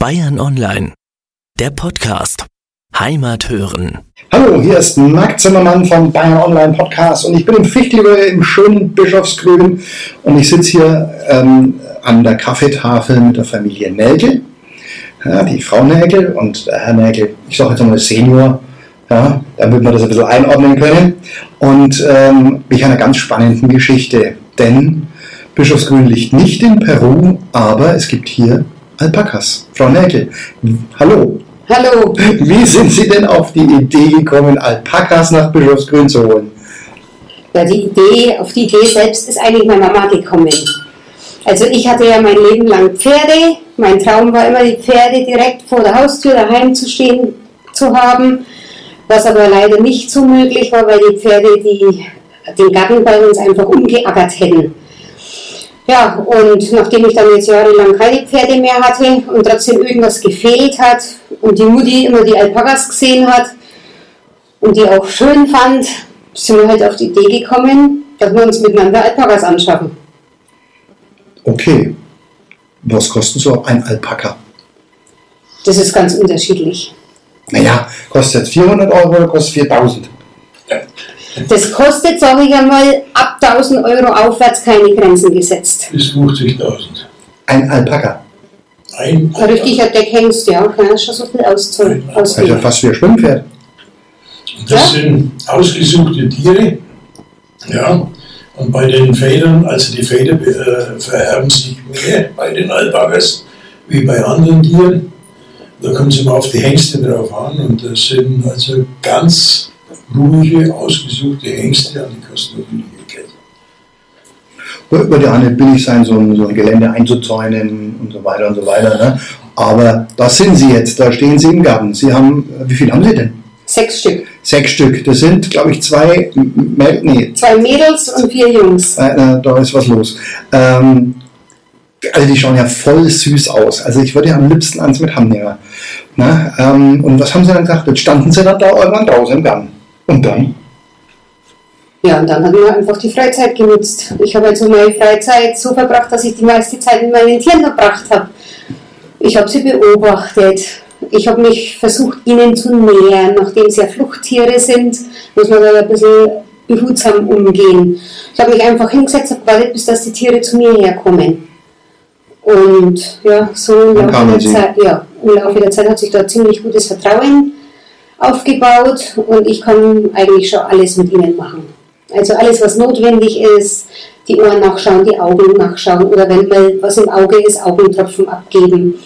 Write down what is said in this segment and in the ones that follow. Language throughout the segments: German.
Bayern Online, der Podcast. Heimat hören. Hallo, hier ist Marc Zimmermann vom Bayern Online Podcast und ich bin im Fichtelhöhe im schönen Bischofsgrün und ich sitze hier ähm, an der Kaffeetafel mit der Familie Nägel. Ja, die Frau Nägel und der Herr Nägel, ich sage jetzt mal Senior, ja, damit wir das ein bisschen einordnen können. Und ähm, einer ganz spannenden Geschichte, denn Bischofsgrün liegt nicht in Peru, aber es gibt hier Alpakas. Frau Nägel, hallo. Hallo. Wie sind Sie denn auf die Idee gekommen, Alpakas nach Bischofsgrün zu holen? Ja, die Idee, auf die Idee selbst ist eigentlich meine Mama gekommen. Also ich hatte ja mein Leben lang Pferde. Mein Traum war immer, die Pferde direkt vor der Haustür daheim zu stehen zu haben, was aber leider nicht so möglich war, weil die Pferde die, den Garten bei uns einfach umgeackert hätten. Ja, und nachdem ich dann jetzt jahrelang keine Pferde mehr hatte und trotzdem irgendwas gefehlt hat und die Mutti immer die Alpakas gesehen hat und die auch schön fand, sind wir halt auf die Idee gekommen, dass wir uns miteinander Alpakas anschaffen. Okay. Was kostet so ein Alpaka? Das ist ganz unterschiedlich. Naja, kostet jetzt 400 Euro oder kostet 4000? Das kostet, sage ich einmal, ab 1000 Euro aufwärts keine Grenzen gesetzt. bis 50.000. Ein Alpaka. Ein Ein richtiger Deckhengst, ja, kann ja schon so viel auszahlen. Das ist ja fast wie ein Schwimmpferd. Das Ja? sind ausgesuchte Tiere. Ja. Und bei den Federn, also die Feder äh, vererben sich mehr bei den Alpakas wie bei anderen Tieren. Da kommt es immer auf die Hengste drauf an. Und das sind also ganz ruhige, ausgesuchte Hengste, und die kosten. Würde ja nicht billig sein, so ein, so ein Gelände einzuzäunen und so weiter und so weiter. Ne? Aber da sind Sie jetzt, da stehen Sie im Garten. Sie haben, wie viel haben Sie denn? Sechs Stück. Sechs Stück. Das sind, glaube ich, zwei, Mäd- nee, Zwei Mädels und vier Jungs. äh, äh, da ist was los. Ähm, also die schauen ja voll süß aus. Also ich würde ja am liebsten eins mit Hand nehmen. Ne? Ähm, und was haben Sie dann gesagt? Jetzt standen Sie dann da irgendwann draußen im Garten. Und dann? Ja, und dann haben wir einfach die Freizeit genutzt. Ich habe also meine Freizeit so verbracht, dass ich die meiste Zeit mit meinen Tieren verbracht habe. Ich habe sie beobachtet. Ich habe mich versucht, ihnen zu nähern. Nachdem sie ja Fluchttiere sind, muss man da ein bisschen behutsam umgehen. Ich habe mich einfach hingesetzt und gewartet, bis dass die Tiere zu mir herkommen. Und ja, so im Laufe, der. Zeit, ja, im Laufe der Zeit hat sich da ziemlich gutes Vertrauen aufgebaut und ich kann eigentlich schon alles mit ihnen machen. Also alles, was notwendig ist, die Ohren nachschauen, die Augen nachschauen oder wenn mal was im Auge ist, Augentropfen abgeben.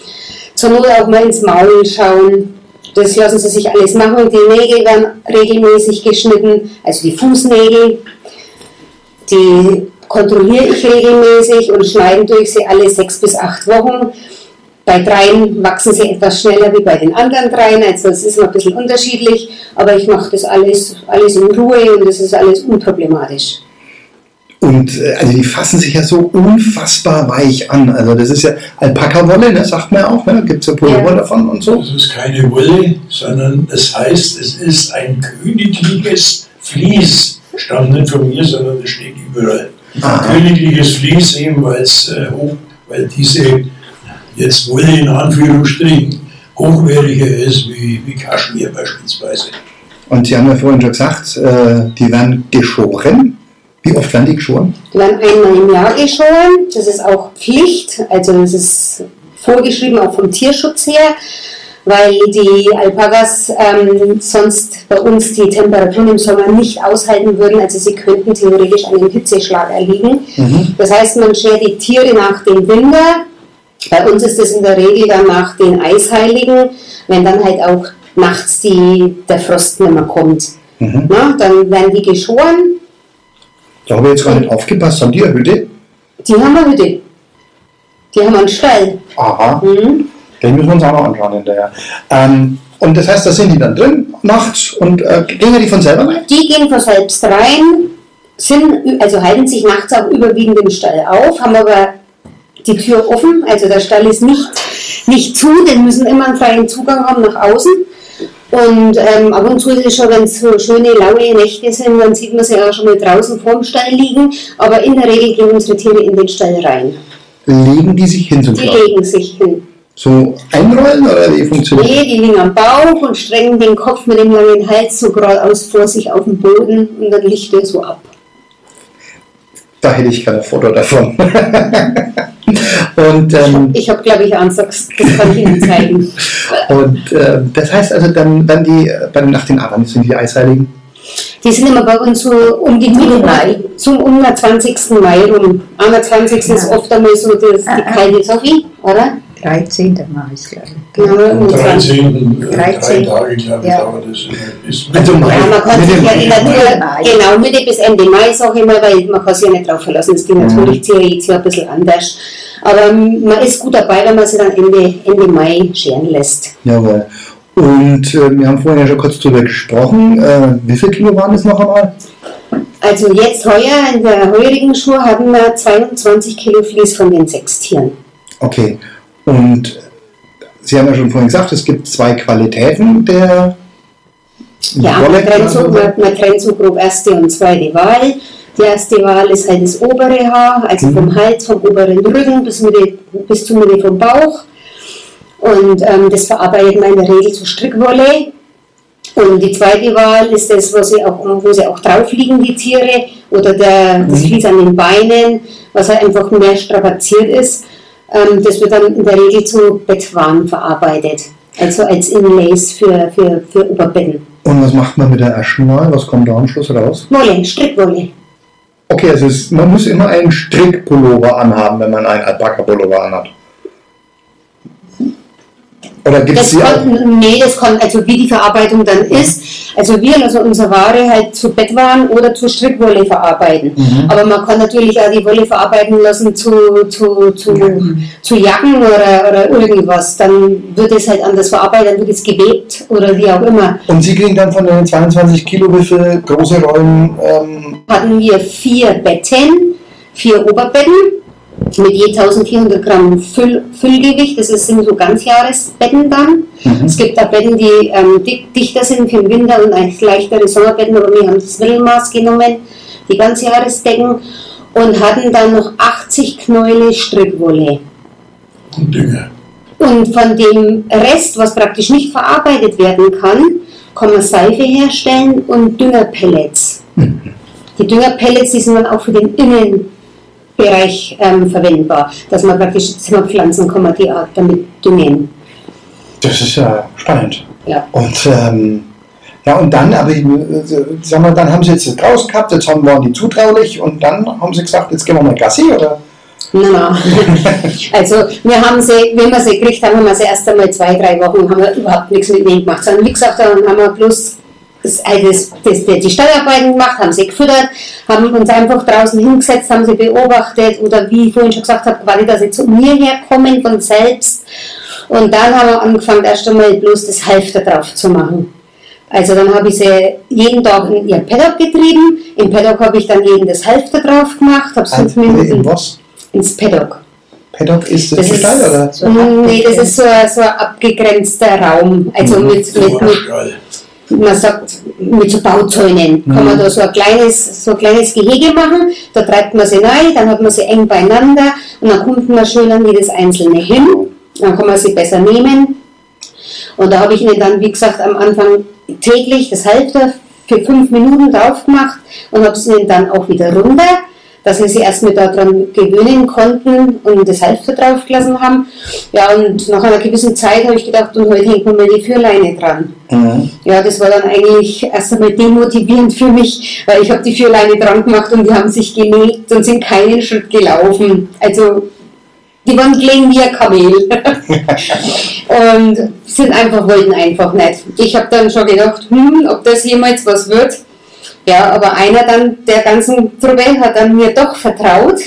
Zur Not auch mal ins Maul schauen. Das lassen sie sich alles machen. Die Nägel werden regelmäßig geschnitten, also die Fußnägel. Die kontrolliere ich regelmäßig und schneiden durch sie alle sechs bis acht Wochen. Bei dreien wachsen sie etwas schneller wie bei den anderen dreien, also es ist immer ein bisschen unterschiedlich, aber ich mache das alles, alles in Ruhe und das ist alles unproblematisch. Und äh, also die fassen sich ja so unfassbar weich an. Also das ist ja Alpaka-Wolle, ne, sagt man ja auch. Ne? Gibt es ja Pullover Ja. davon und so. Das ist keine Wolle, sondern es heißt, es ist ein königliches Vlies. Stammt nicht von mir, sondern es steht überall. Aha. Königliches Vlies eben, weil es äh, hoch, weil diese jetzt Wolle in Anführungsstrichen hochwertiger ist wie, wie Kaschmir beispielsweise. Und Sie haben ja vorhin schon gesagt, äh, die werden geschoren. Wie oft werden die geschoren? Die werden einmal im Jahr geschoren, das ist auch Pflicht, also das ist vorgeschrieben auch vom Tierschutz her, weil die Alpakas ähm, sonst bei uns die Temperaturen im Sommer nicht aushalten würden, also sie könnten theoretisch einen Hitzeschlag erliegen. Das heißt, man schert die Tiere nach dem Winter. Bei uns ist es in der Regel dann nach den Eisheiligen, wenn dann halt auch nachts die, der Frost nicht mehr kommt. Na, dann werden die geschoren. Da habe ich jetzt gar nicht aufgepasst. Haben die eine Hütte? Die haben eine Hütte. Die haben einen Stall. Aha, Mhm. den müssen wir uns auch noch anschauen hinterher. Ähm, und das heißt, da sind die dann drin nachts und äh, gehen die von selber rein? Die gehen von selbst rein, sind, also halten sich nachts auch überwiegend im Stall auf, haben aber die Tür offen, also der Stall ist nicht, nicht zu, den müssen immer einen freien Zugang haben nach außen. Und ähm, ab und zu ist es schon, wenn es so schöne, laue Nächte sind, dann sieht man sie auch schon mal draußen vorm Stall liegen. Aber in der Regel gehen unsere Tiere in den Stall rein. Legen die sich hin zum Die Schlafen? legen sich hin. So einrollen oder wie funktioniert Nee, die liegen am Bauch und strengen den Kopf mit dem langen Hals so geradeaus vor sich auf den Boden und dann liegt er so ab. Da hätte ich ein Foto davon. und ähm, Ich habe, glaube ich, eins, das kann ich Ihnen zeigen. und äh, das heißt also dann, dann die, dann nach den Abend sind die Eisheiligen. Die sind immer bei uns so um die Mitte Mai, so um den 20. Mai rum. Am 20. ist oft einmal so das, die kalte Sophie, oder? 13. Mai ist, glaube ich. Genau, Am um 20. 13. äh, drei 13. Tage, glaube ich, Ja. dauert das. Bis Also Mai. Ja, man kann sich ja in der Mitte Natur, Mai. genau, Mitte bis Ende Mai, sage ich mal, weil man kann sich ja nicht drauf verlassen. Es geht natürlich jetzt ja ein bisschen anders. Aber ähm, man ist gut dabei, wenn man sich dann Ende, Ende Mai scheren lässt. Jawohl. Und äh, wir haben vorhin ja schon kurz drüber gesprochen. Äh, wie viel Kilo waren das noch einmal? Also jetzt heuer, in der heurigen Schuhe, haben wir 22 Kilo Vlies von den sechs Tieren. Okay. Und Sie haben ja schon vorhin gesagt, es gibt zwei Qualitäten der Ja, man trennt, so, man, man trennt so grob erste und zweite Wahl. Die erste Wahl ist halt das obere Haar, also vom Hals, vom oberen Rücken bis, Mitte, bis zur Mitte vom Bauch. Und ähm, das verarbeitet man in der Regel zu Strickwolle. Und die zweite Wahl ist das, wo sie auch, wo sie auch drauf liegen, die Tiere, oder der, das Vlies an den Beinen, was halt einfach mehr strapaziert ist. Ähm, das wird dann in der Regel zu Bettwaren verarbeitet. Also als Inlays für, für, für Oberbetten. Und was macht man mit der ersten Wahl? Was kommt da am Schluss raus? Wolle, Strickwolle. Okay, also es, man muss immer einen Strickpullover anhaben, wenn man einen Alpaka-Pullover anhat. Oder gibt es Das die nee, das kann, also wie die Verarbeitung dann ist. Also wir also unsere Ware halt zu Bettwaren oder zu Strickwolle verarbeiten. Mhm. Aber man kann natürlich auch die Wolle verarbeiten lassen zu, zu, zu, zu Jacken oder, oder irgendwas. Dann wird es halt anders verarbeitet, dann wird es gewebt oder wie auch immer. Und Sie kriegen dann von den 22 Kilo wie viele große Rollen? Ähm, Hatten wir vier Betten, vier Oberbetten mit je 1400 Gramm Füll, Füllgewicht. Das sind so Ganzjahresbetten dann. Es gibt auch Betten, die ähm, dichter sind für den Winter und eigentlich leichtere Sommerbetten, aber wir haben das Mittelmaß genommen, die Ganzjahresdecken und hatten dann noch 80 Knäule Strickwolle. und Dünger. Und von dem Rest, was praktisch nicht verarbeitet werden kann, kann man Seife herstellen und Düngerpellets. Die Düngerpellets, die sind dann auch für den Innenbereich ähm, verwendbar, dass man praktisch Zimmerpflanzen kann man die Art damit düngen. das ist ja spannend. Ja. Und ähm, ja, und dann, aber äh, sag mal, dann haben Sie jetzt das draußen gehabt, jetzt haben, waren die zutraulich und dann haben Sie gesagt, jetzt gehen wir mal Gassi, oder? Nein, nein. Also wir haben sie, wenn wir sie gekriegt haben, haben wir sie erst einmal zwei, drei Wochen haben wir überhaupt nichts mit ihnen gemacht. Sondern wie gesagt, dann haben wir bloß das, das, das, die Steuerarbeiten gemacht, haben sie gefüttert, haben uns einfach draußen hingesetzt, haben sie beobachtet oder wie ich vorhin schon gesagt habe, quasi, dass sie zu mir herkommen von selbst. Und dann haben wir angefangen, erst einmal bloß das Halfter drauf zu machen. Also dann habe ich sie jeden Tag in ihr Paddock getrieben. Im Paddock habe ich dann jeden das Halfter drauf gemacht, habe fünf Also, in Minuten was? ins Paddock. Paddock ist das, Das das ist, Stall, oder? So nee, das ist so ein, so ein abgegrenzter Raum. Also Mhm. mit, mit, mit, Geil. Man sagt, mit so Bauzäunen kann man da so ein kleines, so ein kleines Gehege machen. Da treibt man sie rein, dann hat man sie eng beieinander und dann kommt man schön an jedes einzelne hin. Dann kann man sie besser nehmen. Und da habe ich ihnen dann, wie gesagt, am Anfang täglich das Halfter für fünf Minuten drauf gemacht und habe es ihnen dann auch wieder runter, dass sie sich erstmal daran gewöhnen konnten und das Halfter draufgelassen haben. Ja, und nach einer gewissen Zeit habe ich gedacht, und heute hängt mal die Führleine dran. Mhm. Ja, das war dann eigentlich erst einmal demotivierend für mich, weil ich habe die Führleine dran gemacht und die haben sich gelegt und sind keinen Schritt gelaufen. Also die waren klein wie ein Kamel. und sind einfach, wollten einfach nicht. Ich habe dann schon gedacht, hm, ob das jemals was wird. Ja, aber einer dann der ganzen Truppe hat dann mir doch vertraut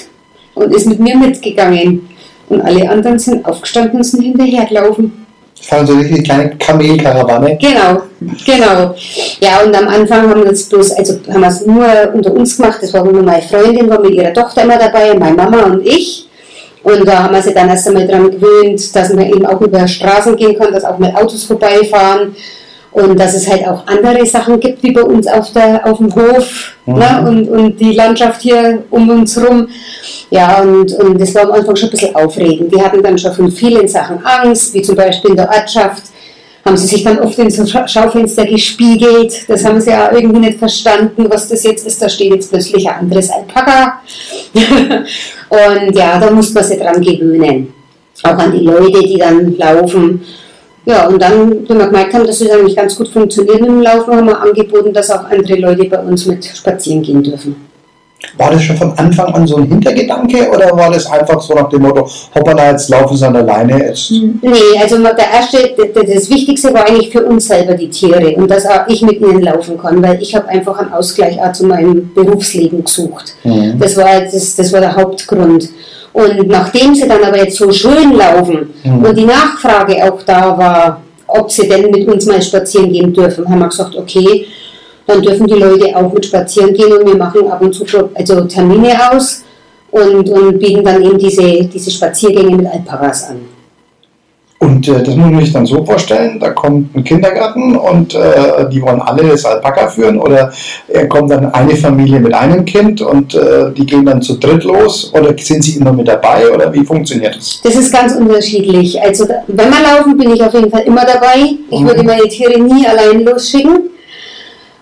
und ist mit mir mitgegangen. Und alle anderen sind aufgestanden und sind hinterhergelaufen. Das war so eine kleine Kamelkarawane. Genau, genau. Ja, und am Anfang haben wir es bloß, also haben wir es nur unter uns gemacht. Das war nur meine Freundin, war mit ihrer Tochter immer dabei, meine Mama und ich. Und da haben wir sie dann erst einmal daran gewöhnt, dass man eben auch über Straßen gehen kann, dass auch mal Autos vorbeifahren. Und dass es halt auch andere Sachen gibt, wie bei uns auf, der, auf dem Hof Mhm. ne? und, und die Landschaft hier um uns herum. Ja, und, und das war am Anfang schon ein bisschen aufregend. Die hatten dann schon von vielen Sachen Angst, wie zum Beispiel in der Ortschaft haben sie sich dann oft in so Scha- Schaufenster gespiegelt. Das haben sie ja irgendwie nicht verstanden, was das jetzt ist. Da steht jetzt plötzlich ein anderes Alpaka. und ja, da muss man sich dran gewöhnen. Auch an die Leute, die dann laufen. Ja, und dann, wenn wir gemerkt haben, dass es eigentlich ganz gut funktioniert dem Laufen, haben wir angeboten, dass auch andere Leute bei uns mit spazieren gehen dürfen. War das schon von Anfang an so ein Hintergedanke oder war das einfach so nach dem Motto, hoppala, jetzt laufen sie an der Leine, jetzt Nee, also der erste, das Wichtigste war eigentlich für uns selber die Tiere und dass auch ich mit ihnen laufen kann, weil ich habe einfach einen Ausgleich auch zu meinem Berufsleben gesucht. Mhm. Das, war, das, das war der Hauptgrund. Und nachdem sie dann aber jetzt so schön laufen Mhm. und die Nachfrage auch da war, ob sie denn mit uns mal spazieren gehen dürfen, haben wir gesagt, okay, dann dürfen die Leute auch mit spazieren gehen und wir machen ab und zu schon, also Termine aus und, und bieten dann eben diese, diese Spaziergänge mit Alpakas an. Und äh, das muss man sich dann so vorstellen, da kommt ein Kindergarten und äh, die wollen alle das Alpaka führen oder äh, kommt dann eine Familie mit einem Kind und äh, die gehen dann zu dritt los oder sind sie immer mit dabei oder wie funktioniert das? Das ist ganz unterschiedlich. Also wenn wir laufen, bin ich auf jeden Fall immer dabei. Ich Mhm. würde meine Tiere nie allein losschicken.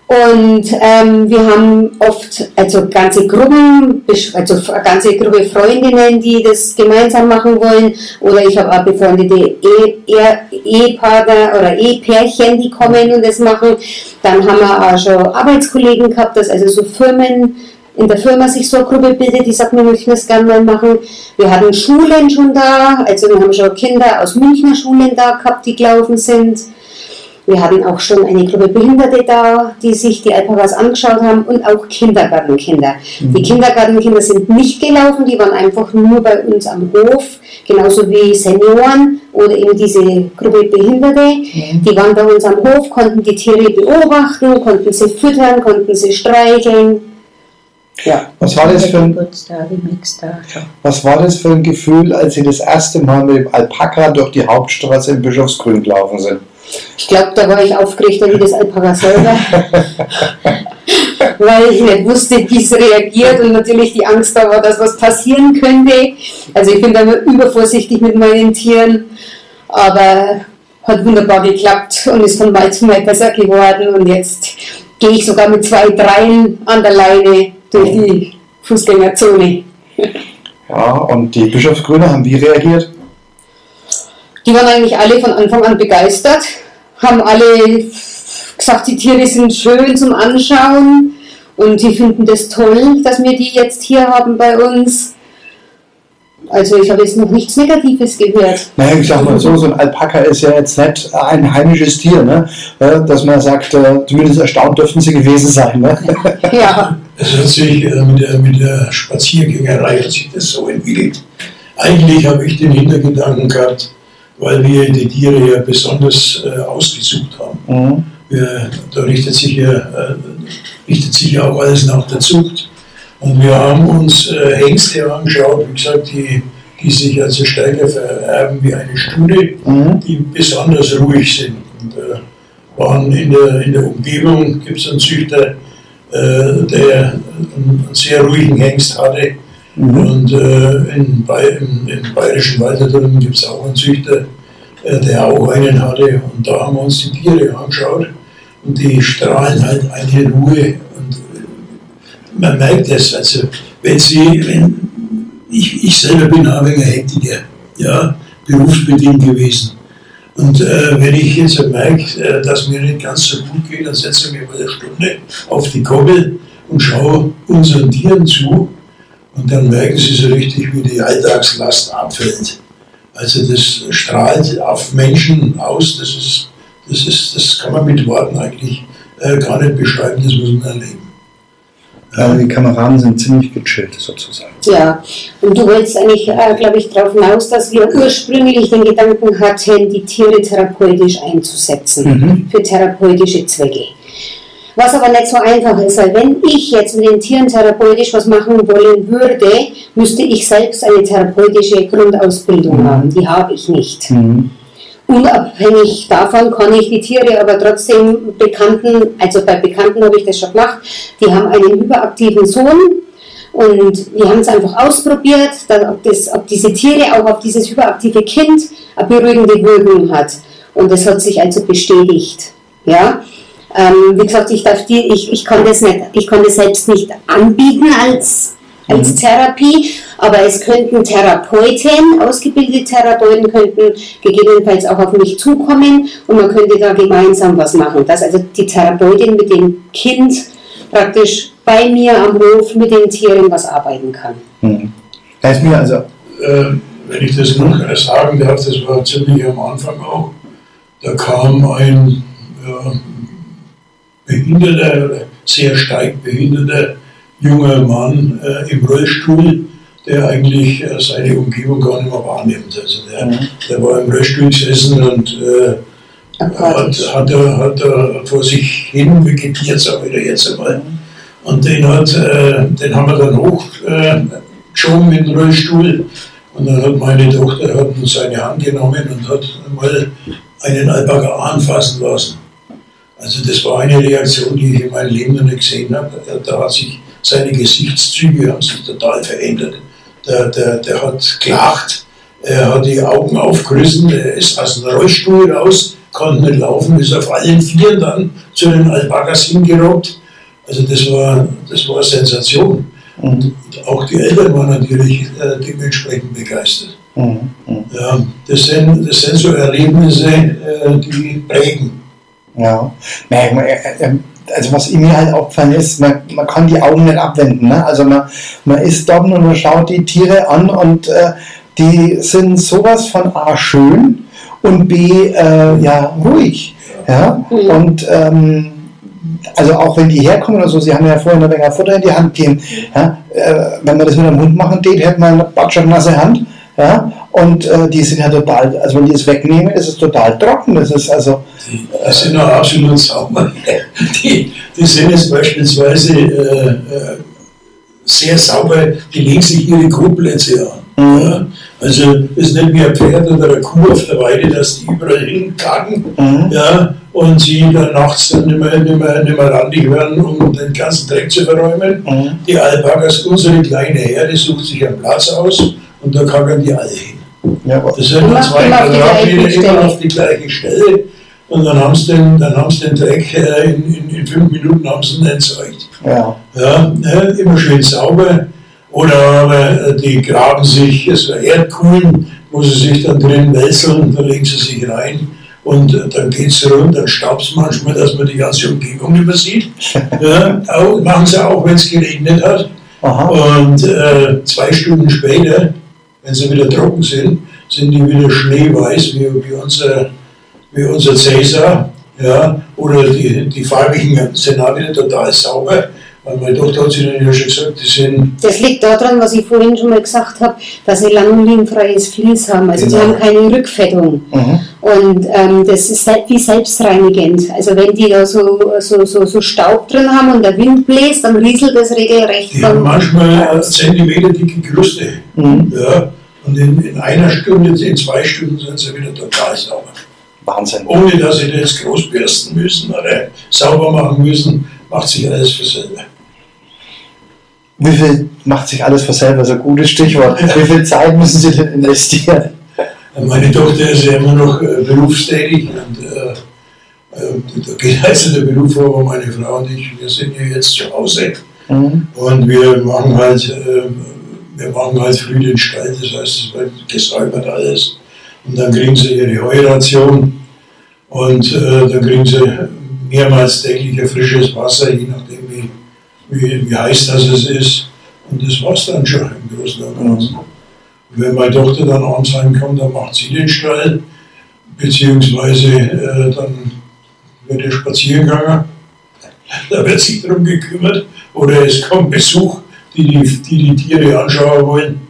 Und ähm, wir haben oft also ganze Gruppen, also ganze Gruppe Freundinnen, die das gemeinsam machen wollen. Oder ich habe auch befreundete Ehe- Ehe- Ehepartner oder Ehepärchen, die kommen und das machen. Dann haben wir auch schon Arbeitskollegen gehabt, dass also so Firmen in der Firma sich so eine Gruppe bildet, die sagt, wir möchten das gerne mal machen. Wir hatten Schulen schon da, also wir haben schon Kinder aus Münchner Schulen da gehabt, die gelaufen sind. Wir hatten auch schon eine Gruppe Behinderte da, die sich die Alpakas angeschaut haben und auch Kindergartenkinder. Die Kindergartenkinder sind nicht gelaufen, die waren einfach nur bei uns am Hof, genauso wie Senioren oder eben diese Gruppe Behinderte. Die waren bei uns am Hof, konnten die Tiere beobachten, konnten sie füttern, konnten sie streicheln. Ja. Was war das für ein, was war das für ein Gefühl, als Sie das erste Mal mit dem Alpaka durch die Hauptstraße in Bischofsgrün gelaufen sind? Ich glaube, da war ich aufgeregter wie das Alpaka selber, weil ich nicht wusste, wie es reagiert und natürlich die Angst da war, dass was passieren könnte. Also ich bin da immer übervorsichtig mit meinen Tieren, aber hat wunderbar geklappt und ist von Mal zu Mal besser geworden und jetzt gehe ich sogar mit zwei, dreien an der Leine durch die Fußgängerzone. Ja, und die Bischofsgrüner haben wie reagiert? Die waren eigentlich alle von Anfang an begeistert, haben alle gesagt, die Tiere sind schön zum Anschauen und die finden das toll, dass wir die jetzt hier haben bei uns. Also ich habe jetzt noch nichts Negatives gehört. Naja, ich sag mal so, so ein Alpaka ist ja jetzt nicht ein heimisches Tier, ne? Dass man sagt, äh, zumindest erstaunt dürften sie gewesen sein. Ne? Ja, Es hat sich äh, mit, der, mit der Spaziergängerei hat sich das so entwickelt. Eigentlich habe ich den Hintergedanken gehabt, weil wir die Tiere ja besonders äh, ausgesucht haben. Mhm. Wir, da richtet sich, ja, äh, richtet sich ja auch alles nach der Zucht. Und wir haben uns äh, Hengste angeschaut, wie gesagt, die, die sich also stärker vererben wie eine Stute, Mhm. die besonders ruhig sind. Und, äh, waren in der, in der Umgebung, gibt es einen Züchter, äh, der einen sehr ruhigen Hengst hatte. Und äh, in, Bay im, im Bayerischen Wald da drüben gibt es auch einen Züchter, äh, der auch einen hatte. Und da haben wir uns die Tiere angeschaut. Und die strahlen halt eine Ruhe. Und äh, man merkt das. Also, wenn sie, wenn, ich, ich selber bin Anhänger Hektiker, ja, berufsbedingt gewesen. Und äh, wenn ich jetzt merke, äh, dass mir nicht ganz so gut geht, dann setze ich mich mal eine Stunde auf die Koppel und schaue unseren Tieren zu. Und dann merken sie so richtig, wie die Alltagslast abfällt. Also das strahlt auf Menschen aus, das ist, das ist, das kann man mit Worten eigentlich äh, gar nicht beschreiben, das muss man erleben. Also die Kameraden sind ziemlich gechillt sozusagen. ja. Und du wolltest eigentlich, äh, glaube ich, darauf hinaus, dass wir ursprünglich den Gedanken hatten, die Tiere therapeutisch einzusetzen, Mhm. für therapeutische Zwecke. Was aber nicht so einfach ist, weil wenn ich jetzt mit den Tieren therapeutisch was machen wollen würde, müsste ich selbst eine therapeutische Grundausbildung haben. Die habe ich nicht. Mhm. unabhängig davon kann ich die Tiere aber trotzdem Bekannten, also bei Bekannten habe ich das schon gemacht, die haben einen überaktiven Sohn und wir haben es einfach ausprobiert, dass, ob, das, ob diese Tiere auch auf dieses hyperaktive Kind eine beruhigende Wirkung hat. Und das hat sich also bestätigt. Ja? Ähm, wie gesagt, ich, darf die, ich, ich, kann das nicht, ich kann das selbst nicht anbieten als, als Mhm. Therapie, aber es könnten Therapeuten, ausgebildete Therapeuten könnten gegebenenfalls auch auf mich zukommen und man könnte da gemeinsam was machen. Dass also die Therapeutin mit dem Kind praktisch bei mir am Hof mit den Tieren was arbeiten kann. Mhm. Ist mir also, äh, wenn ich das noch sagen darf, das war ziemlich am Anfang auch, da kam ein ja, behinderter, sehr stark behinderter junger Mann äh, im Rollstuhl, der eigentlich äh, seine Umgebung gar nicht mehr wahrnimmt. Also der, Mhm. der war im Rollstuhl gesessen und äh, hat, hat, er, hat er vor sich hin vegetiert, sage ich jetzt einmal. Und den, hat, äh, den haben wir dann hochgeschoben äh, mit dem Rollstuhl. Und dann hat meine Tochter hat seine Hand genommen und hat mal einen Alpaka anfassen lassen. Also das war eine Reaktion, die ich in meinem Leben noch nicht gesehen habe. Da hat sich seine Gesichtszüge haben sich total verändert. Der, der, der hat gelacht, er hat die Augen aufgerissen, er ist aus dem Rollstuhl raus, konnte nicht laufen, ist auf allen Vieren dann zu den Alpakas hingerobbt. Also das war, das war eine Sensation. Und auch die Eltern waren natürlich äh, dementsprechend begeistert. mhm. Mhm. Ja, das, sind, das sind so Erlebnisse, äh, die prägen. Ja, äh, äh, also was mir halt aufgefallen ist, man, man kann die Augen nicht abwenden. Ne? Also man, man ist dort und man schaut die Tiere an und äh, die sind sowas von A schön und B äh, ja ruhig. Ja? Mhm. Und ähm, also auch wenn die herkommen oder so, sie haben ja vorhin eine Menge Futter in die Hand gegeben. Ja? Äh, wenn man das mit einem Hund machen tät, hätte man eine batschnasse Hand. Ja? Und äh, die sind ja total, also wenn die es wegnehmen, ist es total trocken. Das ist also Die, die sind auch absolut sauber. Die, die sind jetzt beispielsweise äh, äh, sehr sauber, die legen sich ihre Kotplätze an. Mhm. Ja? Also es ist nicht wie ein Pferd oder eine Kuh auf der Weide, dass die überall hinkacken Mhm. ja, und sie dann nachts dann nicht mehr, nicht, mehr, nicht mehr randig werden, um den ganzen Dreck zu verräumen. Mhm. Die Alpakas, unsere kleine Herde, sucht sich einen Platz aus und da kackern die alle hin. Ja, Das sind nur zwei immer auf die Quadratmeter gleiche immer Stelle. auf die gleiche Stelle. Und dann haben sie den, dann haben sie den Dreck äh, in, in, in fünf Minuten haben sie ihn entsorgt. ja. Ja, äh, immer schön sauber. Oder aber äh, die graben sich so Erdkuhlen, wo sie sich dann drin wälzeln, da legen sie sich rein. Und äh, dann geht es rund, dann staubt es manchmal, dass man die ganze Umgebung übersieht. Ja, auch, machen sie auch, wenn es geregnet hat. Aha. Und äh, zwei Stunden später, wenn sie wieder trocken sind, sind die wieder schneeweiß, wie, wie, unser, wie unser Cäsar. Ja, oder die, die farbigen sind auch wieder total sauber. Weil meine Tochter hat sie dann ja schon gesagt, die sind Das liegt daran, was ich vorhin schon mal gesagt habe, dass sie lanulinfreies Vlies haben. Also Genau. sie haben keine Rückfettung. Mhm. Und ähm, das ist halt wie selbstreinigend. Also wenn die da so, so, so, so Staub drin haben und der Wind bläst, dann rieselt das regelrecht. Die haben manchmal Zentimeter dicke Kruste. Mhm. Ja, und in, in einer Stunde, in zwei Stunden sind sie wieder total sauber. Wahnsinn. Ohne dass sie das groß bürsten müssen oder sauber machen müssen, macht sich alles für selber. Wie viel macht sich alles für selber? So ein gutes Stichwort. Wie viel Zeit müssen Sie denn investieren? Meine Tochter ist ja immer noch äh, berufstätig und äh, äh, da geht also der Beruf vor, aber meine Frau und ich, wir sind ja jetzt zu Hause Mhm. und wir machen halt, äh, wir machen halt früh den Stall, das heißt, es wird gesäubert alles. Und dann kriegen sie ihre Heuration und äh, dann kriegen sie mehrmals täglich frisches Wasser, je nachdem wie, wie, wie heiß das es ist. Und das war's dann schon im Großen und Ganzen. Wenn meine Tochter dann abends heimkommt, dann macht sie den Stall, beziehungsweise äh, dann wird er spazieren da wird sich darum gekümmert, oder es kommt Besuch, die die, die, die Tiere anschauen wollen.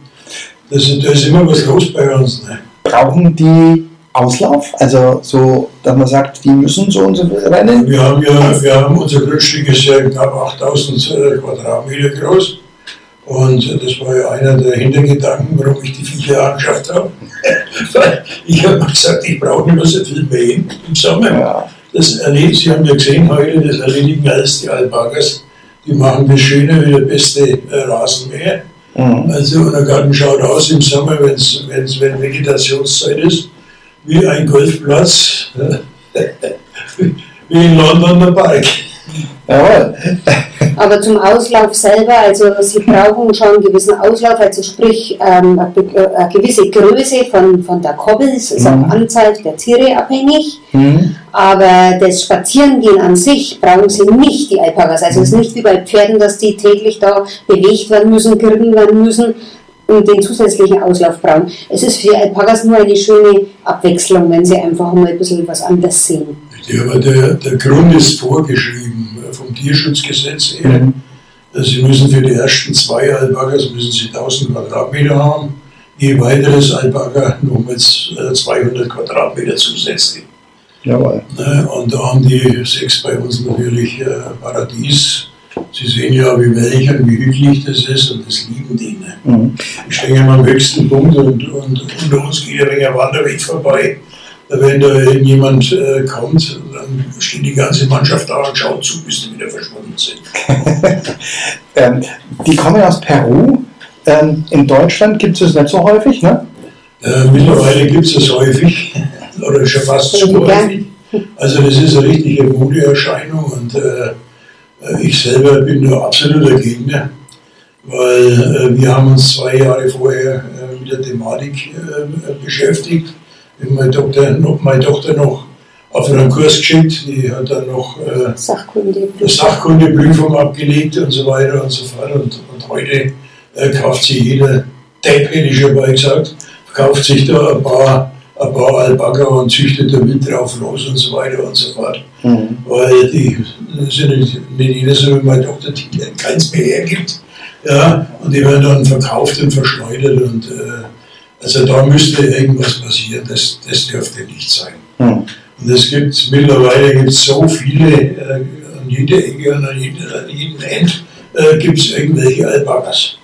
Das, da ist immer was los bei uns. Ne? Brauchen die Auslauf? Also so, dass man sagt, die müssen so und so rennen? Wir haben ja, wir haben unser Grundstück ist ja knapp 8000 äh, Quadratmeter groß Und das war ja einer der Hintergedanken, warum ich die Viecher angeschafft habe. Weil ich habe gesagt, ich brauche nicht mehr so viel Mähen im Sommer. Ja. Das erledigt, Sie haben ja gesehen heute, das erledigen alles die Alpakas. Die machen das Schöne wie der beste äh, Rasenmäher. Mhm. Also der Garten schaut aus im Sommer, wenn's, wenn's, wenn Vegetationszeit ist, wie ein Golfplatz, wie in London der Park. Jawohl. Aber zum Auslauf selber, also Sie brauchen schon einen gewissen Auslauf, also sprich ähm, eine, eine gewisse Größe von, von der Koppel, es ist Mhm. auch Anzahl der Tiere abhängig. Mhm. Aber das Spazierengehen an sich brauchen sie nicht, die Alpakas. Also es ist nicht wie bei Pferden, dass die täglich da bewegt werden müssen, geritten werden müssen und den zusätzlichen Auslauf brauchen. Es ist für die Alpakas nur eine schöne Abwechslung, wenn sie einfach mal ein bisschen was anderes sehen. Ja, aber der, der Grund ist vorgeschrieben vom Tierschutzgesetz her. Sie müssen für die ersten zwei Alpakas müssen Sie 1000 Quadratmeter haben. Je weiteres Alpaka nochmals äh, 200 Quadratmeter zusätzlich. Jawohl. Ne? Und da haben die sechs bei uns natürlich äh, Paradies. Sie sehen ja, wie weich und wie hügelig das ist und das lieben die. Ne? Mhm. Ich stehe immer am höchsten Punkt und, und unter uns geht ein wenig ein Wanderweg vorbei. Wenn da irgendjemand äh, kommt, dann steht die ganze Mannschaft da und schaut zu, bis die wieder verschwunden sind. Ähm, die kommen aus Peru. Ähm, in Deutschland gibt es das nicht so häufig, ne? Äh, mittlerweile gibt es das häufig, oder schon fast zu häufig. Also das ist eine richtige Modeerscheinung und äh, ich selber bin da absoluter Gegner, weil äh, wir haben uns zwei Jahre vorher äh, mit der Thematik äh, beschäftigt. Ich meine Tochter, noch, meine Tochter noch auf einen Kurs geschickt, die hat dann noch äh, Sachkunde. eine Sachkundeprüfung abgelegt und so weiter und so fort. Und, und heute äh, kauft sich jeder Depp, hätte ich schon mal gesagt, kauft sich da ein paar, ein paar Alpaka und züchtet da mit drauf los und so weiter und so fort. Mhm. Weil die sind nicht, nicht jeder so wie meine Tochter, die keins mehr hergibt. Ja, und die werden dann verkauft und verschleudert. Und, äh, also da müsste irgendwas passieren. Das, das dürfte nicht sein. Mhm. Und es gibt mittlerweile gibt's so viele, äh, an jeder Ecke und an jedem, an jedem End äh, gibt es irgendwelche Alpakas.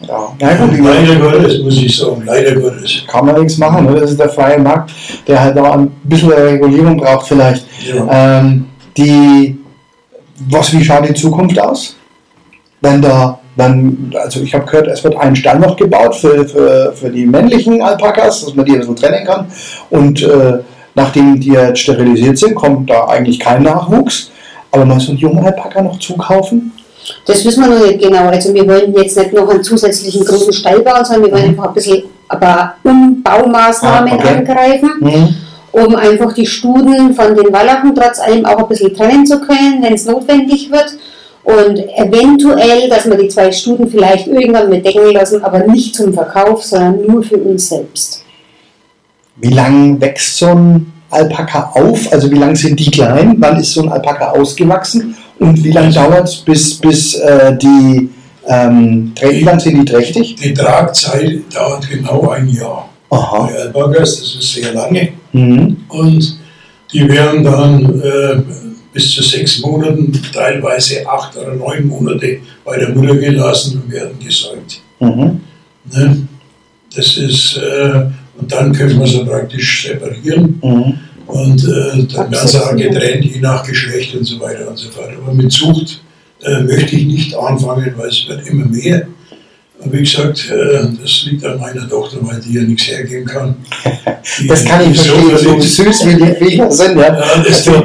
Ja. Na gut, Leider Gottes, muss ich sagen, leider Gottes. kann man nichts machen. Ne? Das ist der freie Markt, der halt auch ein bisschen Regulierung braucht vielleicht. Ja. Ähm, die, was, wie schaut die Zukunft aus? Wenn da, wenn, also ich habe gehört, es wird ein Stall noch gebaut für, für, für die männlichen Alpakas, dass man die ein bisschen trennen kann. Und äh, nachdem die jetzt sterilisiert sind, kommt da eigentlich kein Nachwuchs. Aber mal so einen jungen Alpaka noch zukaufen? Das wissen wir noch nicht genau. Also wir wollen jetzt nicht noch einen zusätzlichen großen Stall bauen, sondern wir wollen einfach ein bisschen aber Umbaumaßnahmen Ah, okay. angreifen, Mhm. um einfach die Studen von den Wallachen trotz allem auch ein bisschen trennen zu können, wenn es notwendig wird. Und eventuell, dass wir die zwei Studen vielleicht irgendwann mit decken lassen, aber nicht zum Verkauf, sondern nur für uns selbst. Wie lang wächst so ein Alpaka auf? Also wie lang sind die klein? Wann ist so ein Alpaka ausgewachsen? Und wie lange dauert es, bis, bis äh, die, ähm, wie lang sind die trächtig? Die Tragzeit dauert genau ein Jahr. Aha. Bei Alpakas, das ist sehr lange. Mhm. Und die werden dann äh, bis zu sechs Monaten, teilweise acht oder neun Monate bei der Mutter gelassen und werden gesäugt. Mhm. Ne? Das ist, äh, und dann können wir sie praktisch separieren Mhm. und äh, dann werden sie auch getrennt, je nach Geschlecht und so weiter und so fort. Aber mit Zucht äh, möchte ich nicht anfangen, weil es wird immer mehr. Und wie gesagt, äh, das liegt an meiner Tochter, weil die ja nichts hergeben kann. Die- Das kann ich so verstehen, so verliebt- süß wie die Viecher sind. Ja. Ja, deswegen,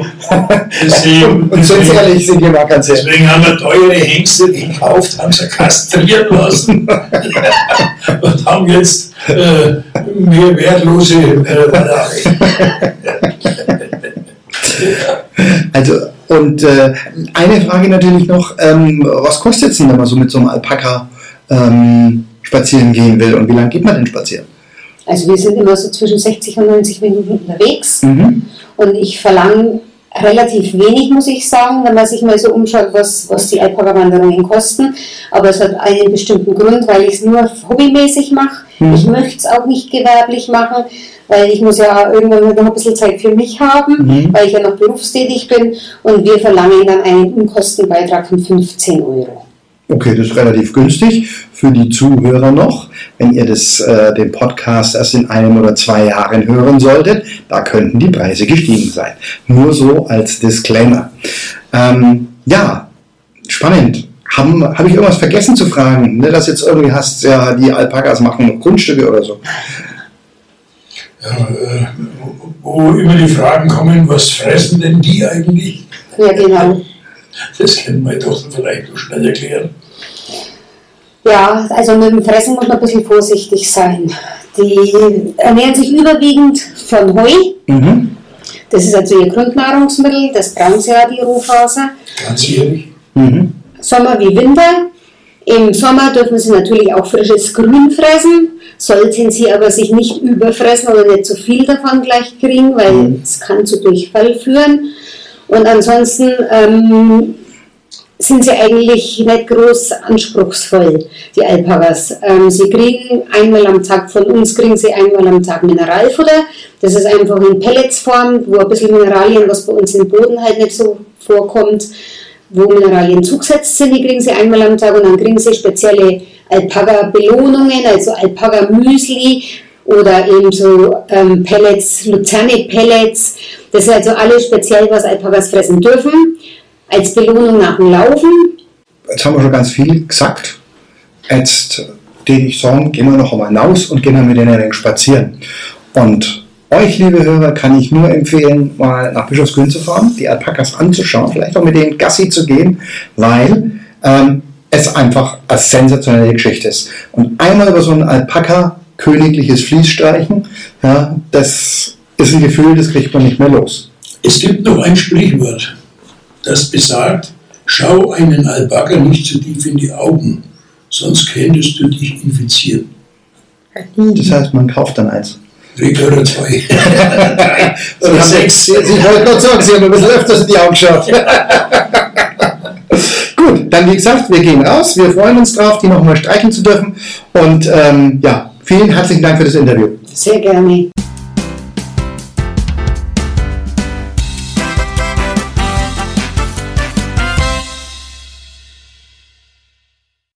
deswegen, Und sonst deswegen, ehrlich sind die mal ganz ehrlich. deswegen haben wir teure Hengste gekauft, haben sie kastrieren lassen und haben jetzt äh, mehr wertlose äh. Also, und äh, eine Frage natürlich noch, ähm, was kostet es denn, man so mit so einem Alpaka ähm, spazieren gehen will und wie lange geht man denn spazieren? Also wir sind immer so zwischen 60 und 90 Minuten unterwegs. Mhm. Und ich verlange relativ wenig, muss ich sagen, wenn man sich mal so umschaut, was, was die Alpaka-Wanderungen kosten. Aber es hat einen bestimmten Grund, weil ich es nur hobbymäßig mache. Mhm. Ich möchte es auch nicht gewerblich machen, weil ich muss ja irgendwann noch ein bisschen Zeit für mich haben, Mhm. weil ich ja noch berufstätig bin. Und wir verlangen dann einen Unkostenbeitrag von 15 Euro. Okay, das ist relativ günstig für die Zuhörer noch. Wenn ihr das, äh, den Podcast erst in einem oder zwei Jahren hören solltet, da könnten die Preise gestiegen sein. Nur so als Disclaimer. Ähm, ja, spannend. Haben habe ich irgendwas vergessen zu fragen? Ne, dass jetzt irgendwie hast, ja, die Alpakas machen noch Grundstücke oder so. Ja, äh, wo immer die Fragen kommen, was fressen denn die eigentlich? Ja, genau. Das kann meine Tochter vielleicht noch schnell erklären. Ja, also mit dem Fressen muss man ein bisschen vorsichtig sein. Die ernähren sich überwiegend von Heu. Mhm. Das ist also ihr Grundnahrungsmittel, das brauchen sie ja, die Rohfaser. Ganzjährig. Mhm. Sommer wie Winter. Im Sommer dürfen sie natürlich auch frisches Grün fressen, sollten sie aber sich nicht überfressen oder nicht zu viel davon gleich kriegen, weil es kann zu Durchfall führen. Und ansonsten ähm, sind sie eigentlich nicht groß anspruchsvoll, die Alpakas. Ähm, sie kriegen einmal am Tag, von uns kriegen sie einmal am Tag Mineralfutter. Das ist einfach in Pelletsform, wo ein bisschen Mineralien, was bei uns im Boden halt nicht so vorkommt, wo Mineralien zugesetzt sind, die kriegen sie einmal am Tag und dann kriegen sie spezielle Alpaka-Belohnungen, also Alpaka-Müsli oder eben so ähm, Pellets, Luzerne-Pellets. Das ist also alles speziell, was Alpakas fressen dürfen, als Belohnung nach dem Laufen. Jetzt haben wir schon ganz viel gesagt. Jetzt würde ich sagen, gehen wir noch einmal hinaus und gehen dann mit ein wenig spazieren. Und euch, liebe Hörer, kann ich nur empfehlen, mal nach Bischofsgrün zu fahren, die Alpakas anzuschauen, vielleicht auch mit denen Gassi zu gehen, weil ähm, es einfach eine sensationelle Geschichte ist. Und einmal über so ein Alpaka königliches Vlies streichen, ja, das ist ein Gefühl, das kriegt man nicht mehr los. Es gibt noch ein Sprichwort, das besagt, schau einen Alpaka nicht zu tief in die Augen, sonst könntest du dich infizieren. Das heißt, man kauft dann eins. Regel oder zwei. Oder sechs. Sie, Sie wollte gerade sagen, Sie haben ein bisschen öfters in die Augen geschaut. Gut, dann wie gesagt, wir gehen raus. Wir freuen uns drauf, die nochmal streichen zu dürfen. Und ähm, ja, vielen herzlichen Dank für das Interview. Sehr gerne.